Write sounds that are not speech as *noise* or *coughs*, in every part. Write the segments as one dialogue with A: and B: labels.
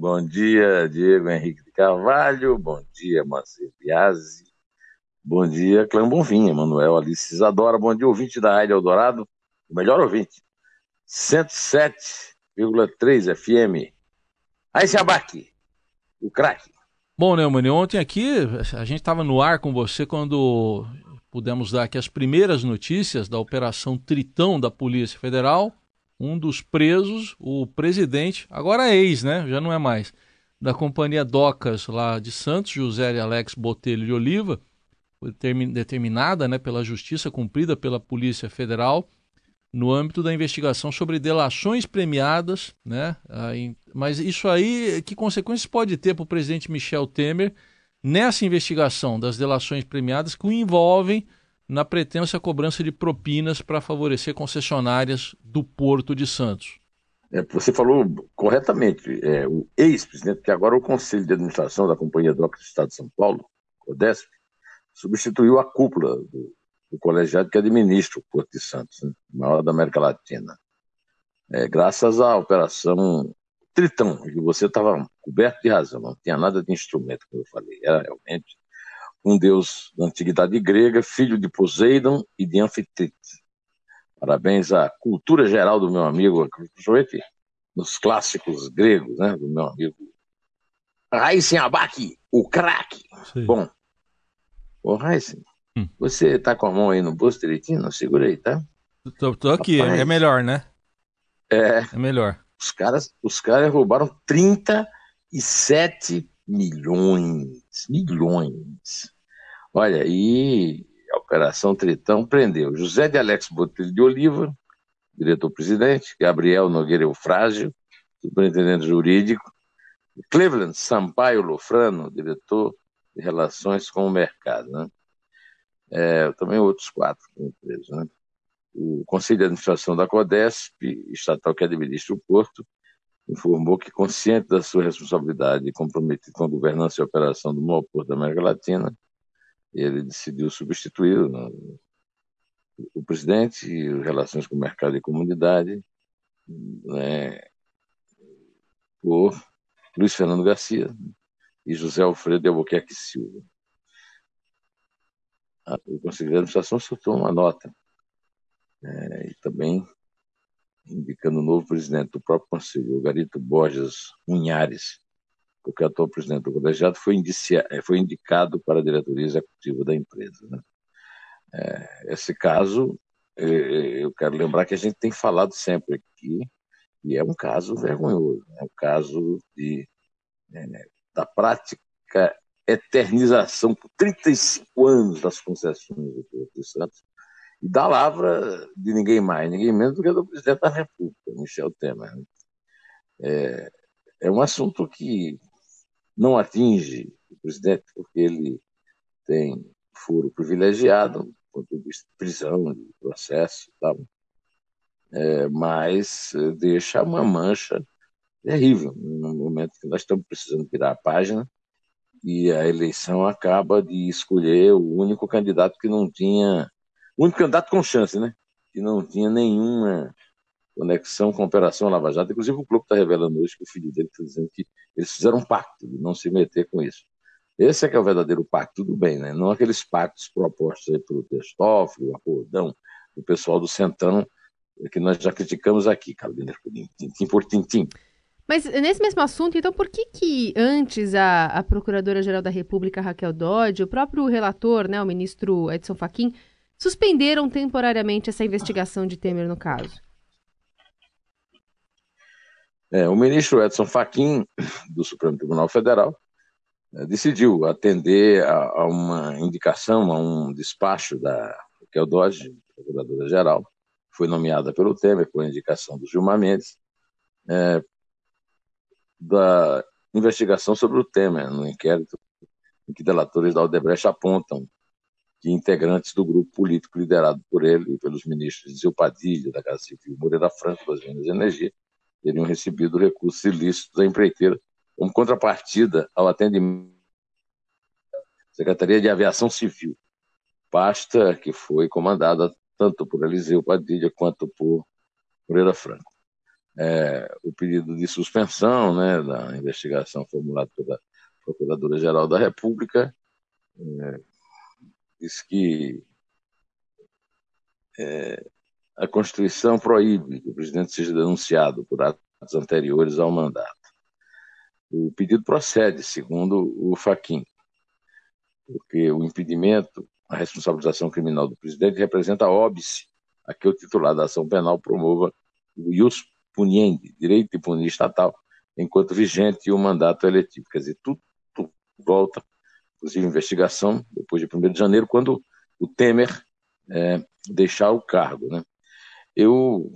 A: Bom dia, Diego Henrique de Carvalho. Bom dia, Marcelo Biasi. Bom dia, Clã Bonfim, Emanuel Alice Isadora. Bom dia, ouvinte da Rádio Eldorado, o melhor ouvinte. 107,3 FM. Aí se abaque, o craque.
B: Bom, Neumani, ontem aqui a gente estava no ar com você quando pudemos dar aqui as primeiras notícias da Operação Tritão da Polícia Federal. Um dos presos, o presidente, agora ex, né? Já não é mais, da companhia Docas lá de Santos, José Alex Botelho de Oliva, foi termi- determinada né, pela Justiça, cumprida pela Polícia Federal, no âmbito da investigação sobre delações premiadas, né? Mas isso aí, que consequências pode ter para o presidente Michel Temer nessa investigação das delações premiadas que o envolvem na pretensa cobrança de propinas para favorecer concessionárias do Porto de Santos?
A: É, você falou corretamente, é, o ex-presidente, que agora é o Conselho de Administração da Companhia Docas do Estado de São Paulo, CODESP, substituiu a cúpula do, do colegiado que administra o Porto de Santos, né, o maior da América Latina. É, graças à operação Tritão, que você estava coberto de razão, não tinha nada de instrumento, como eu falei, era realmente um deus da antiguidade grega, filho de Poseidon e de Anfitrite. Parabéns à cultura geral do meu amigo, principalmente nos clássicos gregos, né, do meu amigo Raíssen Abac, o craque. Bom, ô Raíssen,
B: Hum.
A: você tá com a mão aí no bolso direitinho? Não, segura aí, tá?
B: Tô, tô aqui,
A: Rapaz.
B: é melhor, né?
A: É,
B: É melhor.
A: os caras, os caras roubaram 37 milhões, milhões. Olha, e a Operação Tritão prendeu José de Alex Botelho de Oliva, diretor-presidente, Gabriel Nogueira Eufrásio, superintendente jurídico, Cleveland Sampaio Lofrano, diretor de Relações com o Mercado. Né? É, também outros quatro presos. Né? O Conselho de Administração da CODESP, estatal que administra o Porto, informou que, consciente da sua responsabilidade e comprometido com a governança e operação do maior porto da América Latina, ele decidiu substituir né, o presidente e as relações com o mercado e comunidade né, por Luiz Fernando Garcia e José Alfredo de Albuquerque Silva. O Conselho de Administração soltou uma nota né, e também indicando o novo presidente do próprio Conselho, o Garito Borges Unhares, porque o atual presidente do colegiado foi, indicia- eh, foi indicado para a diretoria executiva da empresa. né? Eh, esse caso, eh, eu quero lembrar que a gente tem falado sempre aqui, e é um caso vergonhoso, é um caso de, eh, da prática eternização por 35 anos das concessões do Porto Santos, e da lavra de ninguém mais, ninguém menos do que do presidente da República, Michel Temer. né? É, é um assunto que não atinge o presidente, porque ele tem foro privilegiado, do ponto de vista de prisão, de processo e tal, É, mas eh, deixa uma mancha terrível no momento que nós estamos precisando virar a página e a eleição acaba de escolher o único candidato que não tinha o único candidato com chance, né? Que não tinha nenhuma conexão com a Operação Lava Jato. Inclusive, o Globo está revelando hoje que o filho dele está dizendo que eles fizeram um pacto de não se meter com isso. Esse é que é o verdadeiro pacto do bem, né? Não aqueles pactos propostos aí pelo Testófilo, o Acordão, o pessoal do Centrão, que nós já criticamos aqui, Carolina Ercolim, tintim por tintim.
C: Mas nesse mesmo assunto, então, por que que antes a, a Procuradora-Geral da República, Raquel Dodge, o próprio relator, né, o ministro Edson Fachin, suspenderam temporariamente essa investigação de Temer no caso?
A: É, o ministro Edson Fachin, do Supremo Tribunal Federal, eh, decidiu atender a, a uma indicação, a um despacho da Raquel Dodge, procuradora-geral, foi nomeada pelo Temer por indicação do Gilmar Mendes, eh, da investigação sobre o Temer, no inquérito em que delatores da Odebrecht apontam que integrantes do grupo político liderado por ele e pelos ministros Zil Padilha, da Casa Civil, Moreira Franco, das Minas e Energia, teriam recebido recursos ilícitos da empreiteira como contrapartida ao atendimento da Secretaria de Aviação Civil, pasta que foi comandada tanto por Eliseu Padilha quanto por Moreira Franco. É, o pedido de suspensão né, da investigação formulado pela Procuradora-Geral da República é, diz que é, a Constituição proíbe que o presidente seja denunciado por atos anteriores ao mandato. O pedido procede, segundo o Faquim, porque o impedimento, a responsabilização criminal do presidente representa óbice a que o titular da ação penal promova o ius puniendi, direito de punir estatal, enquanto vigente o mandato eletivo. Quer dizer, tudo, tudo volta inclusive investigação, depois de 1 de janeiro, quando o Temer é, deixar o cargo. Né? Eu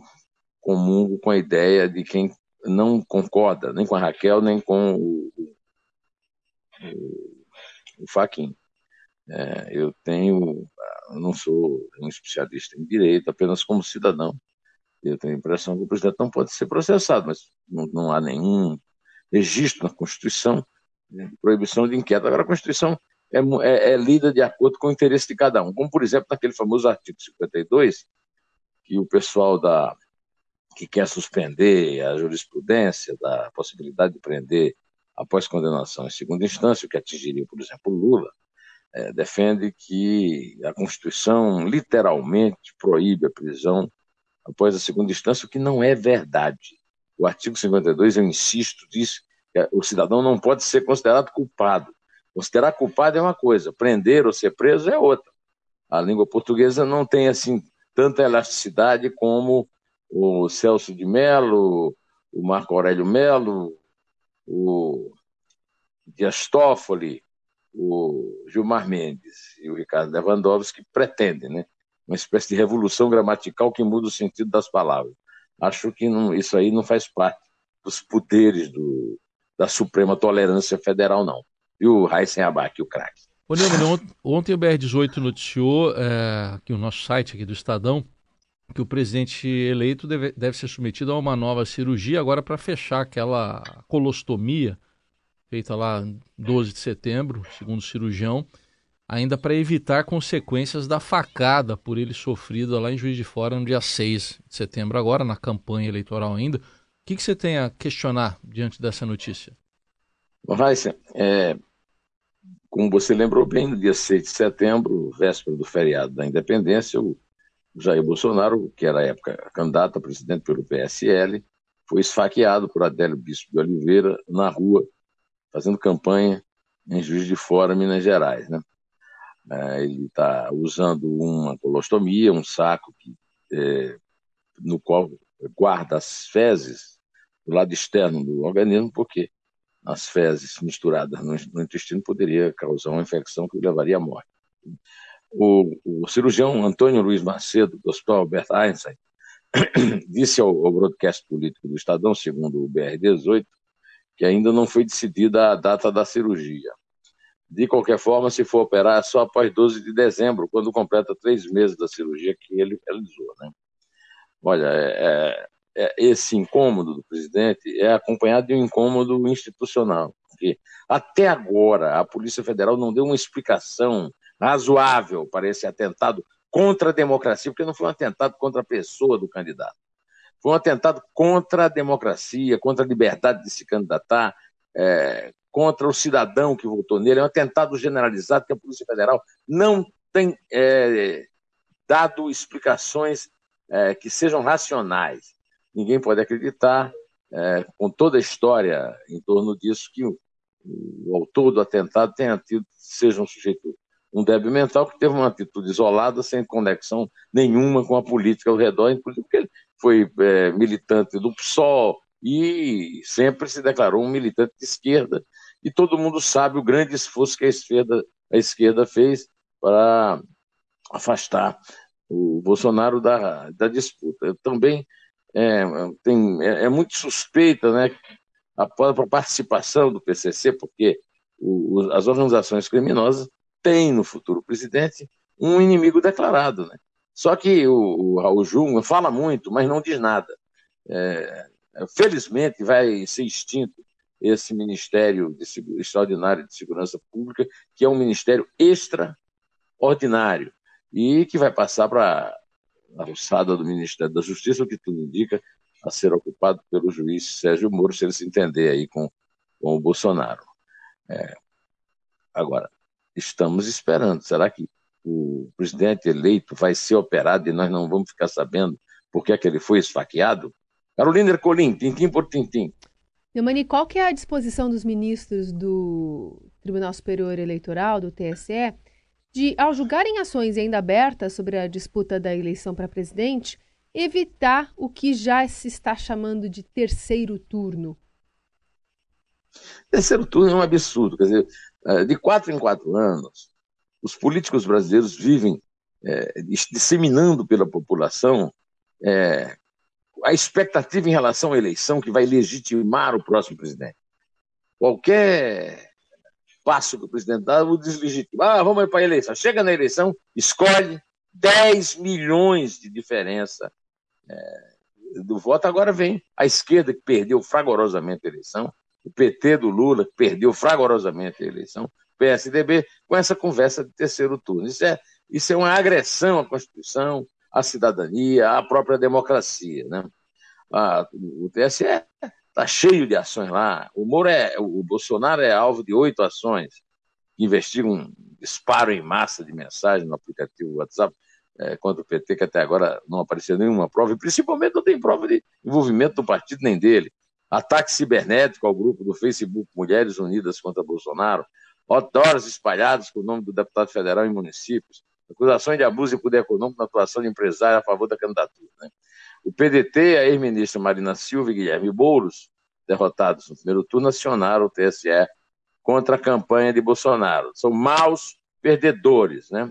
A: comungo com a ideia de quem não concorda nem com a Raquel, nem com o, o, o Faquin. É, eu tenho, eu não sou um especialista em direito, apenas como cidadão. Eu tenho a impressão que o presidente não pode ser processado, mas não, não há nenhum registro na Constituição né, de proibição de inquérito. Agora, a Constituição é, é, é lida de acordo com o interesse de cada um, como, por exemplo, naquele famoso artigo 52, que o pessoal da, que quer suspender a jurisprudência da possibilidade de prender após condenação em segunda instância, o que atingiria, por exemplo, Lula, é, defende que a Constituição literalmente proíbe a prisão após a segunda instância, o que não é verdade. O artigo 52, eu insisto, diz o cidadão não pode ser considerado culpado. Considerar culpado é uma coisa, prender ou ser preso é outra. A língua portuguesa não tem assim tanta elasticidade como o Celso de Mello, o Marco Aurélio Mello, o Dias Toffoli, o Gilmar Mendes e o Ricardo Lewandowski pretendem, né? Uma espécie de revolução gramatical que muda o sentido das palavras. Acho que não, isso aí não faz parte dos poderes do, da Suprema Tolerância Federal, não. E o Raíssen Abac, o craque.
B: Ô, Neumann, ontem o BR-18 noticiou, é, aqui o nosso site aqui do Estadão, que o presidente eleito deve, deve ser submetido a uma nova cirurgia agora para fechar aquela colostomia feita lá 12 de setembro, segundo o cirurgião, ainda para evitar consequências da facada por ele sofrida lá em Juiz de Fora no dia 6 de setembro, agora na campanha eleitoral ainda. O que, que você tem a questionar diante dessa notícia?
A: Raíssa, é, como você lembrou bem, no dia 6 de setembro, véspera do feriado da independência, o Jair Bolsonaro, que era à época candidato a presidente pelo PSL, foi esfaqueado por Adélio Bispo de Oliveira na rua, fazendo campanha em Juiz de Fora, Minas Gerais. Né? É, ele está usando uma colostomia, um saco que, é, no qual guarda as fezes do lado externo do organismo, porque as fezes misturadas no, no intestino poderia causar uma infecção que levaria à morte. O, o, cirurgião Antônio Luiz Macedo, do Hospital Albert Einstein, *coughs* disse ao, ao broadcast político do Estadão, segundo o BR-18, que ainda não foi decidida a data da cirurgia. De qualquer forma, se for operar, é só após 12 de dezembro, quando completa três meses da cirurgia que ele realizou. Né? Olha, é, é esse incômodo do presidente é acompanhado de um incômodo institucional. Porque até agora a Polícia Federal não deu uma explicação razoável para esse atentado contra a democracia, porque não foi um atentado contra a pessoa do candidato. Foi um atentado contra a democracia, contra a liberdade de se candidatar, é, contra o cidadão que votou nele. É um atentado generalizado que a Polícia Federal não tem é, dado explicações é, que sejam racionais ninguém pode acreditar, é, com toda a história em torno disso, que o, o autor do atentado tenha tido, seja um sujeito, um débil mental, que teve uma atitude isolada, sem conexão nenhuma com a política ao redor, inclusive porque ele foi é, militante do PSOL e sempre se declarou um militante de esquerda. E todo mundo sabe o grande esforço que a esquerda, a esquerda fez para afastar o Bolsonaro da, da disputa. Eu também é, tem, é, é muito suspeita né, a participação do PCC, porque o, as organizações criminosas têm no futuro presidente um inimigo declarado. Né? Só que o, o Raul Jung fala muito, mas não diz nada. É, felizmente vai ser extinto esse Ministério de, Extraordinário de Segurança Pública, que é um ministério extraordinário e que vai passar para alçada do Ministério da Justiça, o que tudo indica, a ser ocupado pelo juiz Sérgio Moro, se ele se entender aí com, com o Bolsonaro. É, agora, estamos esperando. Será que o presidente eleito vai ser operado e nós não vamos ficar sabendo por que, é que ele foi esfaqueado? Carolina Ercolim, tintim por tintim.
C: Neumani, qual que é a disposição dos ministros do Tribunal Superior Eleitoral, do TSE, de, ao julgarem ações ainda abertas sobre a disputa da eleição para presidente, evitar o que já se está chamando de terceiro turno?
A: Terceiro turno é um absurdo. Quer dizer, é, de quatro em quatro anos, os políticos brasileiros vivem é, disseminando pela população é, a expectativa em relação à eleição que vai legitimar o próximo presidente. Qualquer passo que o presidente dá, o deslegitima. Ah, vamos para a eleição. Chega na eleição, escolhe 10 milhões de diferença é, do voto. Agora vem a esquerda, que perdeu fragorosamente a eleição, o PT do Lula, que perdeu fragorosamente a eleição, PSDB, com essa conversa de terceiro turno. Isso é, isso é uma agressão à Constituição, à cidadania, à própria democracia. Né? Ah, o TSE está cheio de ações lá. O, Moro é, o Bolsonaro é alvo de oito ações que investigam um disparo em massa de mensagem no aplicativo WhatsApp é, contra o PT, que até agora não apareceu nenhuma prova, e principalmente não tem prova de envolvimento do partido nem dele. Ataque cibernético ao grupo do Facebook Mulheres Unidas contra Bolsonaro, outdoors espalhados com o nome do deputado federal em municípios, acusações de abuso de poder econômico na atuação de empresário a favor da candidatura. Né? O PDT, a ex-ministra Marina Silva e Guilherme Boulos, derrotados no primeiro turno, acionaram o TSE contra a campanha de Bolsonaro. São maus perdedores, né?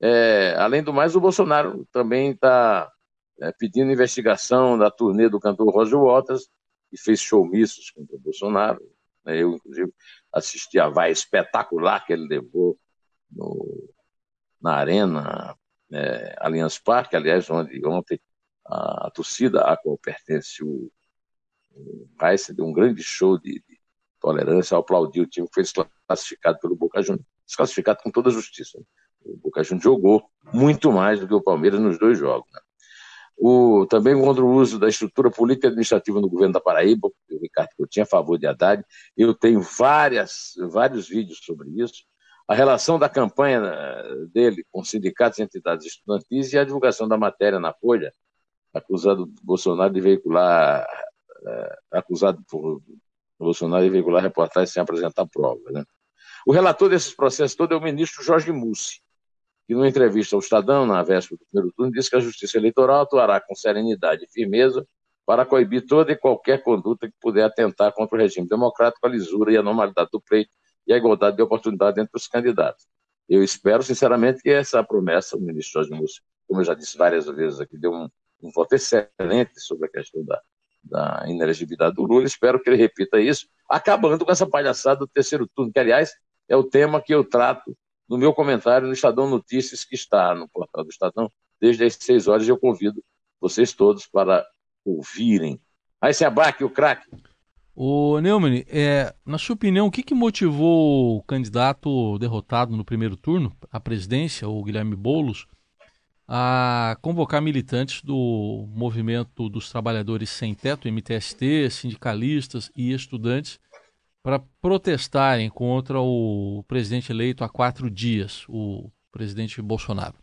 A: É, além do mais, o Bolsonaro também está é, pedindo investigação da turnê do cantor Roger Waters, que fez showmissos contra o Bolsonaro. Né? Eu, inclusive, assisti a vai espetacular que ele levou no, na Arena é, Allianz Parque, aliás, onde ontem a, a, torcida a qual pertence o, o Reis deu um grande show de, de tolerância, aplaudiu o time que foi classificado pelo Boca Juniors, desclassificado com toda a justiça. Né? O Boca Juniors jogou muito mais do que o Palmeiras nos dois jogos. Né? O, também contra o uso da estrutura política e administrativa no governo da Paraíba, o Ricardo Coutinho a favor de Haddad. Eu tenho várias, vários vídeos sobre isso a relação da campanha eh, dele com sindicatos e entidades estudantis e a divulgação da matéria na Folha, acusado Bolsonaro de veicular, é, acusado por Bolsonaro de veicular reportagem sem apresentar provas. Né? O relator desses processos todo é o ministro Jorge Mussi, que, numa entrevista ao Estadão, na véspera do primeiro turno, disse que a Justiça Eleitoral atuará com serenidade e firmeza para coibir toda e qualquer conduta que puder atentar contra o regime democrático, a lisura e a normalidade do pleito e a igualdade de oportunidade entre os candidatos. Eu espero, sinceramente, que essa promessa, o ministro Jorge Múcio, como eu já disse várias vezes aqui, deu um, um voto excelente sobre a questão da, da inelegibilidade do Lula. Espero que ele repita isso, acabando com essa palhaçada do terceiro turno, que, aliás, é o tema que eu trato no meu comentário no Estadão Notícias, que está no portal do Estadão, desde as seis horas. Eu convido vocês todos para ouvirem. Aí se abaque o craque.
B: O Neumann, é, na sua opinião, o que, que motivou o candidato derrotado no primeiro turno à presidência, o Guilherme Boulos, a convocar militantes do Movimento dos Trabalhadores Sem Teto, MTST, sindicalistas e estudantes, para protestarem contra o presidente eleito há quatro dias, o presidente Bolsonaro?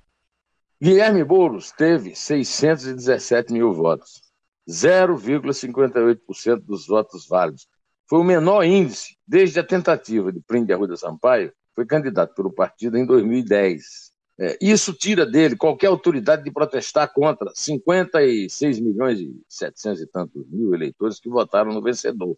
A: Guilherme Boulos teve 617 mil votos. 0,58% dos votos válidos. Foi o menor índice desde a tentativa de Prinde Arruda Sampaio, foi candidato pelo partido em 2010. É, isso tira dele qualquer autoridade de protestar contra 56 milhões e 700 e tantos mil eleitores que votaram no vencedor.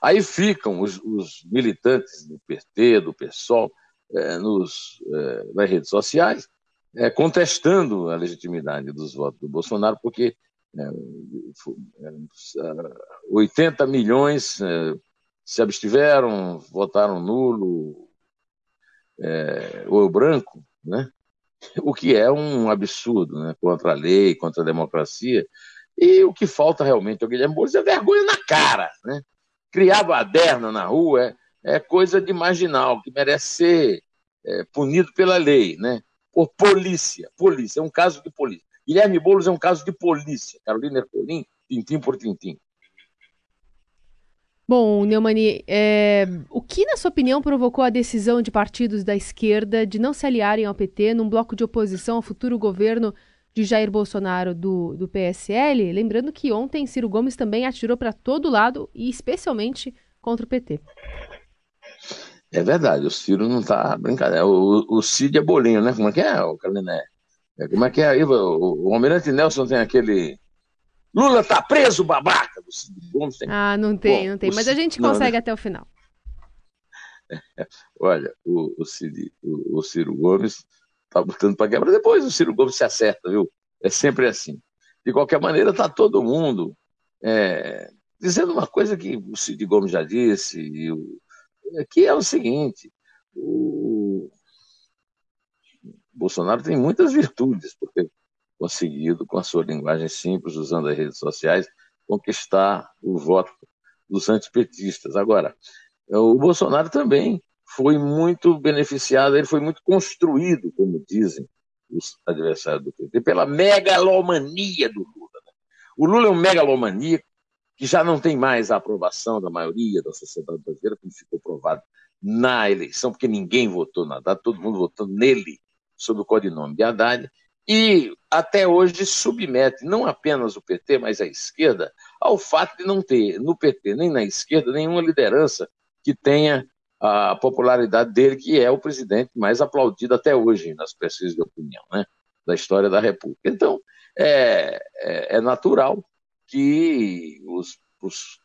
A: Aí ficam os, os militantes do PT, do PSOL, é, nos, é, nas redes sociais, é, contestando a legitimidade dos votos do Bolsonaro, porque 80 é, milhões se abstiveram, votaram nulo é, ou branco, né? o que é um absurdo né? contra a lei, contra a democracia. E o que falta realmente ao Guilherme Boulos é vergonha na cara. Né? Criar baderna na rua é, é coisa de marginal, que merece ser é, punido pela lei, né? por polícia. Polícia, é um caso de polícia. Guilherme Boulos é um caso de polícia. Carolina Ercolim, tintim por tintim.
C: Bom, Neumani, é... o que, na sua opinião, provocou a decisão de partidos da esquerda de não se aliarem ao PT num bloco de oposição ao futuro governo de Jair Bolsonaro do, do PSL? Lembrando que ontem Ciro Gomes também atirou para todo lado e especialmente contra o PT.
A: É verdade, o Ciro não está brincadeira. O, o Cid é bolinho, né? Como é que é, o Carliné? É, como é que é aí? O, o Almirante Nelson tem aquele Lula tá preso, babaca. Do Cid
C: Gomes tem... Ah, não tem, Bom, não tem. Mas a gente consegue não, né? até o final. *laughs*
A: Olha, o, o, Cid, o, o Ciro Gomes tá botando para quebra. Depois o Ciro Gomes se acerta, viu? É sempre assim. De qualquer maneira, tá todo mundo é, dizendo uma coisa que o Cid Gomes já disse, o, que é o seguinte: o Bolsonaro tem muitas virtudes, porque conseguido, com a sua linguagem simples, usando as redes sociais, conquistar o voto dos antipetistas. Agora, o Bolsonaro também foi muito beneficiado, ele foi muito construído, como dizem os adversários do PT, pela megalomania do Lula. Né? O Lula é um megalomaníaco que já não tem mais a aprovação da maioria da sociedade brasileira, como ficou provado na eleição, porque ninguém votou na data, todo mundo votando nele, sob o codinome de Haddad, e até hoje submete não apenas o PT, mas a esquerda, ao fato de não ter no PT nem na esquerda nenhuma liderança que tenha a popularidade dele, que é o presidente mais aplaudido até hoje nas pesquisas de opinião né, da história da República. Então, é, é, é natural que os, os,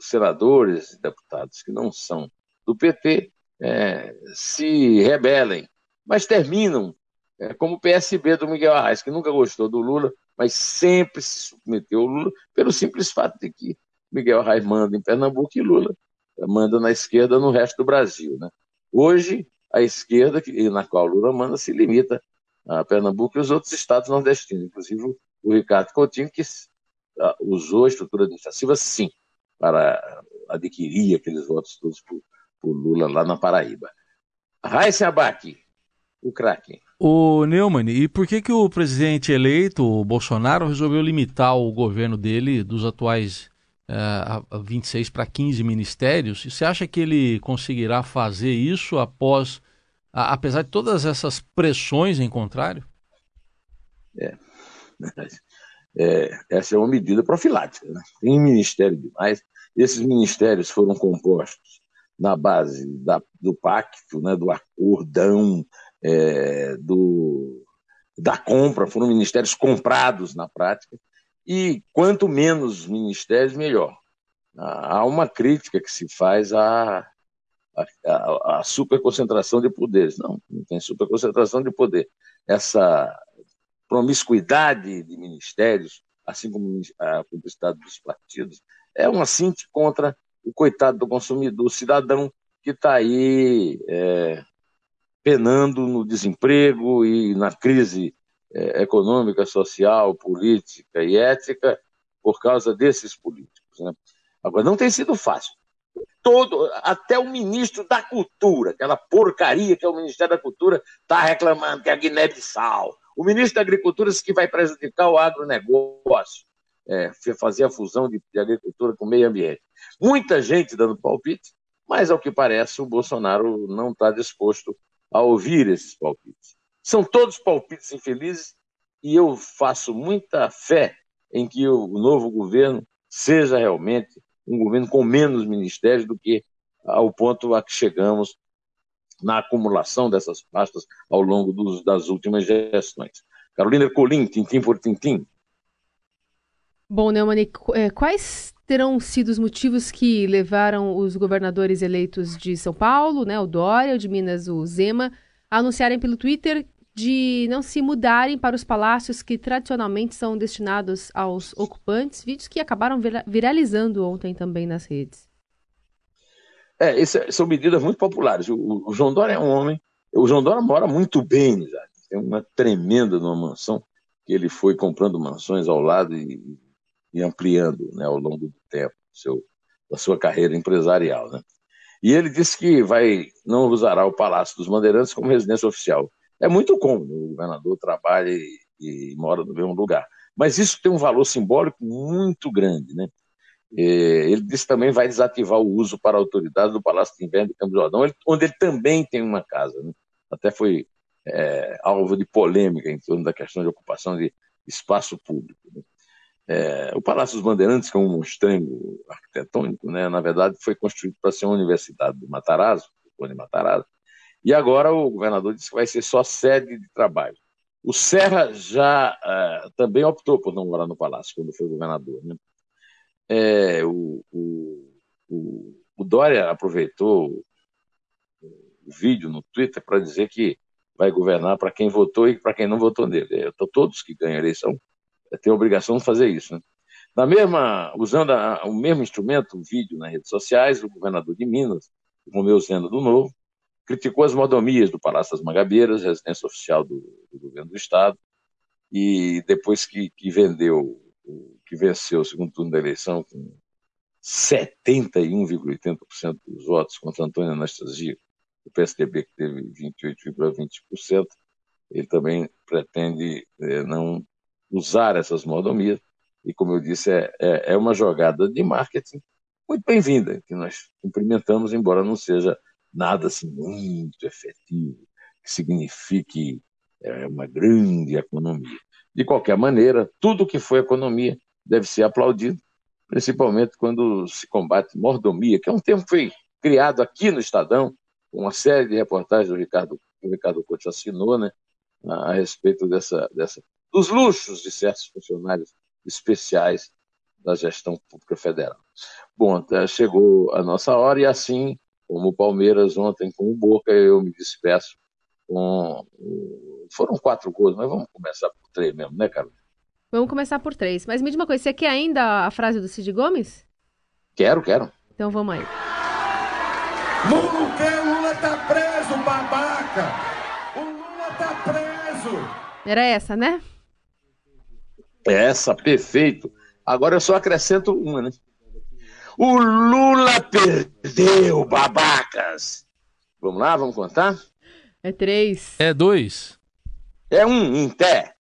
A: senadores e deputados que não são do PT é, se rebelem, mas terminam é, como o PSB do Miguel Arraes, que nunca gostou do Lula, mas sempre se submeteu ao Lula, pelo simples fato de que Miguel Arraes manda em Pernambuco e Lula manda na esquerda no resto do Brasil. Né? Hoje, a esquerda, na qual Lula manda, se limita a Pernambuco e os outros estados nordestinos, inclusive o Ricardo Coutinho, que usou a estrutura administrativa, sim, para adquirir aqueles votos todos por, por Lula lá na Paraíba. Raíssa Abac, o craque.
B: O Neumann, e por que, que o presidente eleito, o Bolsonaro, resolveu limitar o governo dele dos atuais uh, 26 para 15 ministérios? E você acha que ele conseguirá fazer isso após, a, apesar de todas essas pressões em contrário?
A: É. é essa é uma medida profilática. Né? Tem ministério demais. Esses ministérios foram compostos na base da, do pacto, né, do acordão, é, do, da compra, foram ministérios comprados na prática, e quanto menos ministérios, melhor. Há uma crítica que se faz à, à, à superconcentração de poderes. Não, não tem superconcentração de poder. Essa promiscuidade de ministérios, assim como a publicidade dos partidos, é uma cinte contra o coitado do consumidor, do cidadão que está aí é, penando no desemprego e na crise é, econômica, social, política e ética por causa desses políticos. Né? Agora, não tem sido fácil. Todo, até o ministro da Cultura, aquela porcaria que é o Ministério da Cultura, está reclamando que é a Guiné-Bissau. O ministro da Agricultura disse que vai prejudicar o agronegócio, é, fazer a fusão de, de agricultura com o meio ambiente. Muita gente dando palpite, mas ao que parece o Bolsonaro não está disposto a ouvir esses palpites. São todos palpites infelizes e eu faço muita fé em que o novo governo seja realmente um governo com menos ministérios do que ao ponto a que chegamos na acumulação dessas pastas ao longo dos, das últimas gestões. Carolina Colim, tintim por tintim.
C: Bom, Neumani, é, quais terão sido os motivos que levaram os governadores eleitos de São Paulo, né, o Dória, o de Minas, o Zema, a anunciarem pelo Twitter de não se mudarem para os palácios que tradicionalmente são destinados aos ocupantes, vídeos que acabaram viralizando ontem também nas redes.
A: É, esse, são medidas muito populares. O, o, João Dória é um homem. O João Dória mora muito bem já. Tem uma tremenda numa mansão que ele foi comprando mansões ao lado e, e ampliando né, ao longo do tempo seu, da sua carreira empresarial. Né? E ele disse que vai não usará o Palácio dos Bandeirantes como residência oficial. É muito cômodo, o governador trabalha e, e mora no mesmo lugar. Mas isso tem um valor simbólico muito grande, né? Ele disse também vai desativar o uso para autoridade do Palácio de Inverno de Campos do Jordão, onde ele também tem uma casa. Né? Até foi é, alvo de polêmica em torno da questão de ocupação de espaço público. Né? É, o Palácio dos Bandeirantes, que é um monstrengo arquitetônico, né, na verdade foi construído para ser uma universidade do Matarazzo, do Matarazzo, e agora o governador disse que vai ser só sede de trabalho. O Serra já uh, também optou por não morar no Palácio quando foi governador. Né? É, o, o, o, o, Dória aproveitou o vídeo no Twitter para dizer que vai governar para quem votou e para quem não votou nele. É, todos que ganham eleição têm a obrigação de fazer isso. Né? Na mesma, usando a, o mesmo instrumento, o vídeo nas redes sociais, o governador de Minas, Romeu Zeno do Novo, criticou as mordomias do Palácio das Mangabeiras, residência oficial do, do governo do Estado, e depois que, que vendeu que venceu o segundo turno da eleição com 71,80% dos votos contra Antônio Anastasia, o PSDB que teve 28,20%, ele também pretende é, não usar essas mordomias, e como eu disse, é, é, é uma jogada de marketing muito bem-vinda, que nós cumprimentamos, embora não seja nada assim muito efetivo, que signifique é, uma grande economia. De qualquer maneira, tudo que foi economia deve ser aplaudido, principalmente quando se combate mordomia, que é um termo que foi criado aqui no Estadão, com uma série de reportagens do Ricardo, que o Ricardo Couto assinou, né, a, respeito dessa, dessa, dos luxos de certos funcionários especiais da gestão pública federal. Bom, chegou a nossa hora e assim, como o Palmeiras ontem com o Boca, eu me despeço com. Foram quatro gols, mas vamos começar por três mesmo, né, Carlos?
C: Vamos começar por três. Mas me diz uma coisa, você quer ainda a frase do Cid Gomes?
A: Quero, quero.
C: Então vamos aí.
D: Lula quer, o Lula tá preso, babaca! O Lula tá preso!
C: Era essa, né?
A: Essa, perfeito. Agora eu só acrescento uma, né? O Lula perdeu, babacas! Vamos lá, vamos contar?
C: É três.
B: É dois.
A: É um, em pé.